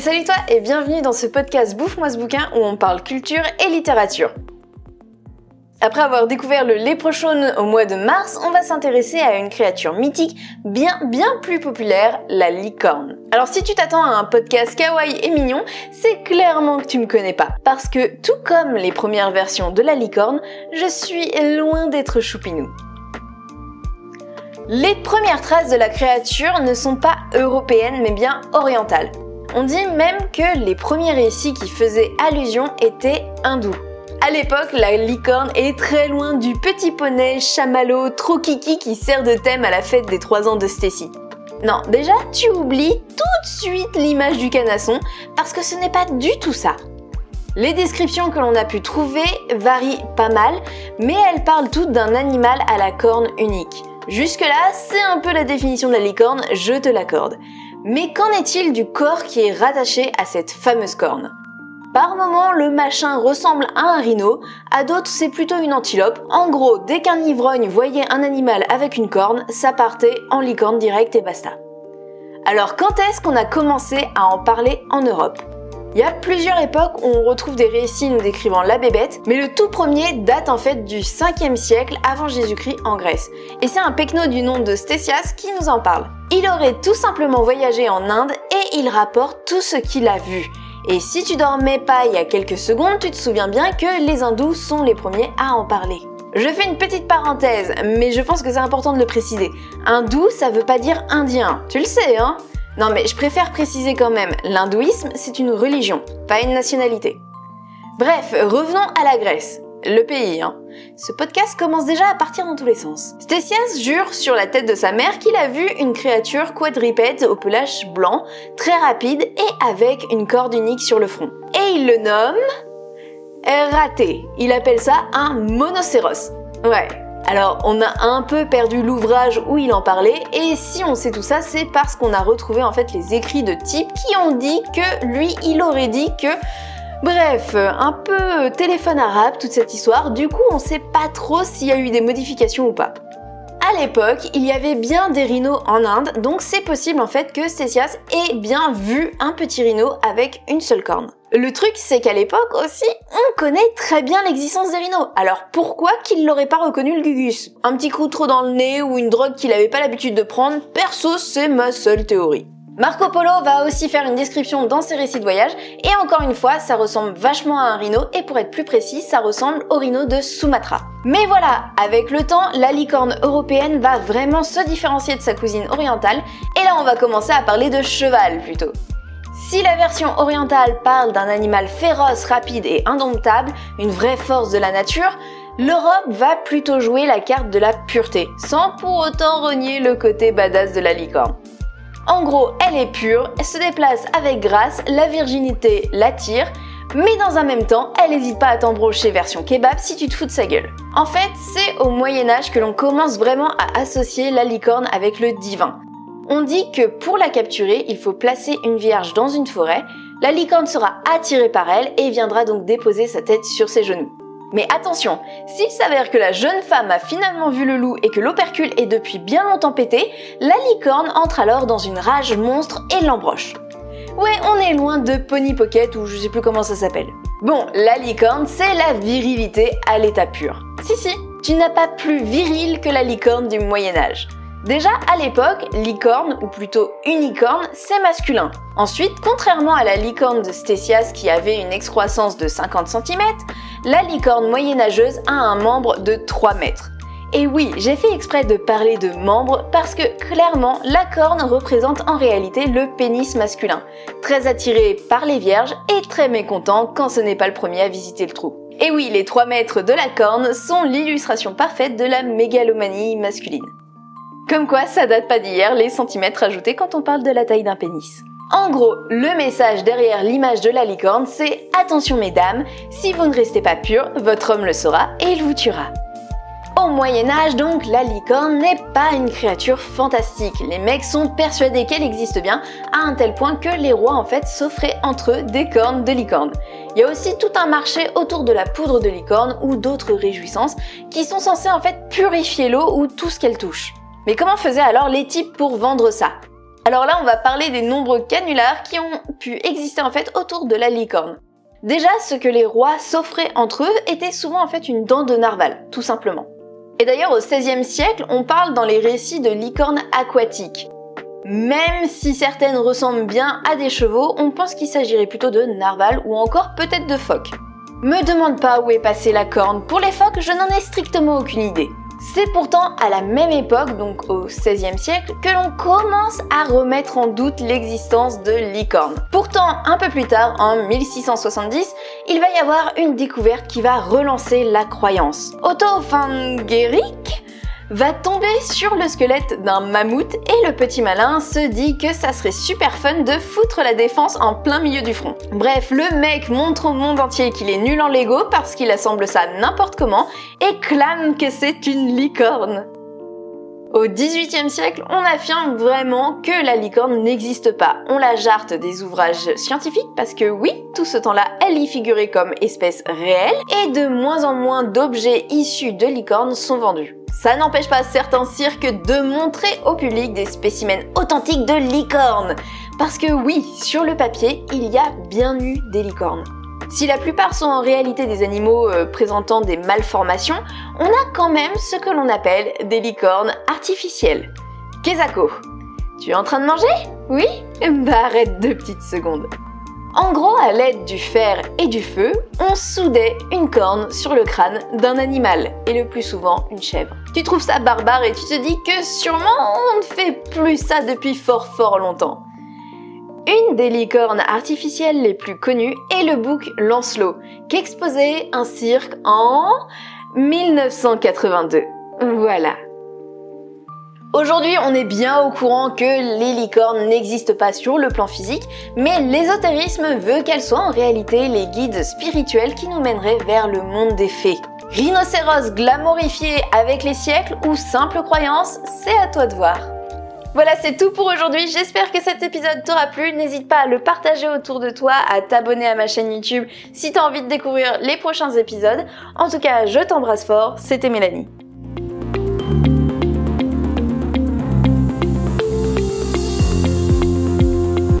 Salut toi et bienvenue dans ce podcast Bouffe-moi ce bouquin où on parle culture et littérature. Après avoir découvert le léprechaune au mois de mars, on va s'intéresser à une créature mythique bien bien plus populaire, la licorne. Alors si tu t'attends à un podcast kawaii et mignon, c'est clairement que tu me connais pas. Parce que tout comme les premières versions de la licorne, je suis loin d'être choupinou. Les premières traces de la créature ne sont pas européennes mais bien orientales. On dit même que les premiers récits qui faisaient allusion étaient hindous. À l'époque, la licorne est très loin du petit poney chamallow trop kiki qui sert de thème à la fête des 3 ans de Stacy. Non, déjà, tu oublies tout de suite l'image du canasson parce que ce n'est pas du tout ça. Les descriptions que l'on a pu trouver varient pas mal, mais elles parlent toutes d'un animal à la corne unique. Jusque-là, c'est un peu la définition de la licorne, je te l'accorde. Mais qu'en est-il du corps qui est rattaché à cette fameuse corne? Par moments, le machin ressemble à un rhino, à d'autres, c'est plutôt une antilope. En gros, dès qu'un ivrogne voyait un animal avec une corne, ça partait en licorne direct et basta. Alors, quand est-ce qu'on a commencé à en parler en Europe? Il y a plusieurs époques où on retrouve des récits nous décrivant la bébête, mais le tout premier date en fait du 5e siècle avant Jésus-Christ en Grèce. Et c'est un pecno du nom de Stésias qui nous en parle. Il aurait tout simplement voyagé en Inde et il rapporte tout ce qu'il a vu. Et si tu dormais pas il y a quelques secondes, tu te souviens bien que les hindous sont les premiers à en parler. Je fais une petite parenthèse, mais je pense que c'est important de le préciser. Hindou, ça veut pas dire indien. Tu le sais, hein? Non mais je préfère préciser quand même, l'hindouisme c'est une religion, pas une nationalité. Bref, revenons à la Grèce. Le pays, hein. Ce podcast commence déjà à partir dans tous les sens. Stésias jure sur la tête de sa mère qu'il a vu une créature quadripède au pelage blanc, très rapide et avec une corde unique sur le front. Et il le nomme... raté. Il appelle ça un monocéros. Ouais, alors on a un peu perdu l'ouvrage où il en parlait et si on sait tout ça c'est parce qu'on a retrouvé en fait les écrits de type qui ont dit que lui il aurait dit que Bref, un peu téléphone arabe toute cette histoire, du coup on sait pas trop s'il y a eu des modifications ou pas. À l'époque, il y avait bien des rhinos en Inde, donc c'est possible en fait que Stésias ait bien vu un petit rhino avec une seule corne. Le truc, c'est qu'à l'époque aussi, on connaît très bien l'existence des rhinos. Alors pourquoi qu'il l'aurait pas reconnu le Gugus? Un petit coup trop dans le nez ou une drogue qu'il avait pas l'habitude de prendre Perso, c'est ma seule théorie. Marco Polo va aussi faire une description dans ses récits de voyage et encore une fois ça ressemble vachement à un rhino et pour être plus précis ça ressemble au rhino de Sumatra. Mais voilà, avec le temps la licorne européenne va vraiment se différencier de sa cousine orientale et là on va commencer à parler de cheval plutôt. Si la version orientale parle d'un animal féroce, rapide et indomptable, une vraie force de la nature, l'Europe va plutôt jouer la carte de la pureté, sans pour autant renier le côté badass de la licorne. En gros, elle est pure, elle se déplace avec grâce, la virginité l'attire, mais dans un même temps, elle n'hésite pas à t'embrocher version kebab si tu te fous de sa gueule. En fait, c'est au Moyen Âge que l'on commence vraiment à associer la licorne avec le divin. On dit que pour la capturer, il faut placer une vierge dans une forêt, la licorne sera attirée par elle et viendra donc déposer sa tête sur ses genoux. Mais attention, s'il s'avère que la jeune femme a finalement vu le loup et que l'opercule est depuis bien longtemps pété, la licorne entre alors dans une rage monstre et l'embroche. Ouais, on est loin de Pony Pocket ou je sais plus comment ça s'appelle. Bon, la licorne, c'est la virilité à l'état pur. Si si, tu n'as pas plus viril que la licorne du Moyen Âge. Déjà, à l'époque, licorne, ou plutôt unicorne, c'est masculin. Ensuite, contrairement à la licorne de Stésias qui avait une excroissance de 50 cm, la licorne moyenâgeuse a un membre de 3 mètres. Et oui, j'ai fait exprès de parler de membre parce que clairement, la corne représente en réalité le pénis masculin, très attiré par les vierges et très mécontent quand ce n'est pas le premier à visiter le trou. Et oui, les 3 mètres de la corne sont l'illustration parfaite de la mégalomanie masculine. Comme quoi, ça date pas d'hier les centimètres ajoutés quand on parle de la taille d'un pénis. En gros, le message derrière l'image de la licorne, c'est attention mesdames, si vous ne restez pas pur, votre homme le saura et il vous tuera. Au Moyen Âge donc, la licorne n'est pas une créature fantastique. Les mecs sont persuadés qu'elle existe bien, à un tel point que les rois en fait s'offraient entre eux des cornes de licorne. Il y a aussi tout un marché autour de la poudre de licorne ou d'autres réjouissances qui sont censées en fait purifier l'eau ou tout ce qu'elle touche. Mais comment faisaient alors les types pour vendre ça? Alors là, on va parler des nombreux canulars qui ont pu exister en fait autour de la licorne. Déjà, ce que les rois s'offraient entre eux était souvent en fait une dent de narval, tout simplement. Et d'ailleurs, au XVIe siècle, on parle dans les récits de licornes aquatiques. Même si certaines ressemblent bien à des chevaux, on pense qu'il s'agirait plutôt de narval ou encore peut-être de phoques. Me demande pas où est passée la corne, pour les phoques je n'en ai strictement aucune idée. C'est pourtant à la même époque, donc au XVIe siècle, que l'on commence à remettre en doute l'existence de licornes. Pourtant, un peu plus tard, en 1670, il va y avoir une découverte qui va relancer la croyance. Otto van Guericke va tomber sur le squelette d'un mammouth et le petit malin se dit que ça serait super fun de foutre la défense en plein milieu du front. Bref, le mec montre au monde entier qu'il est nul en Lego parce qu'il assemble ça n'importe comment et clame que c'est une licorne. Au XVIIIe siècle, on affirme vraiment que la licorne n'existe pas. On la jarte des ouvrages scientifiques parce que oui, tout ce temps-là, elle y figurait comme espèce réelle et de moins en moins d'objets issus de licornes sont vendus. Ça n'empêche pas certains cirques de montrer au public des spécimens authentiques de licornes. Parce que oui, sur le papier, il y a bien eu des licornes. Si la plupart sont en réalité des animaux euh, présentant des malformations, on a quand même ce que l'on appelle des licornes artificielles. Kezako, tu es en train de manger? Oui? Bah arrête deux petites secondes. En gros, à l'aide du fer et du feu, on soudait une corne sur le crâne d'un animal, et le plus souvent une chèvre. Tu trouves ça barbare et tu te dis que sûrement on ne fait plus ça depuis fort fort longtemps. Une des licornes artificielles les plus connues est le bouc Lancelot, qu'exposait un cirque en 1982. Voilà. Aujourd'hui, on est bien au courant que les licornes n'existent pas sur le plan physique, mais l'ésotérisme veut qu'elles soient en réalité les guides spirituels qui nous mèneraient vers le monde des fées. Rhinocéros glamourifié avec les siècles ou simple croyance, c'est à toi de voir. Voilà, c'est tout pour aujourd'hui. J'espère que cet épisode t'aura plu. N'hésite pas à le partager autour de toi, à t'abonner à ma chaîne YouTube si t'as envie de découvrir les prochains épisodes. En tout cas, je t'embrasse fort. C'était Mélanie.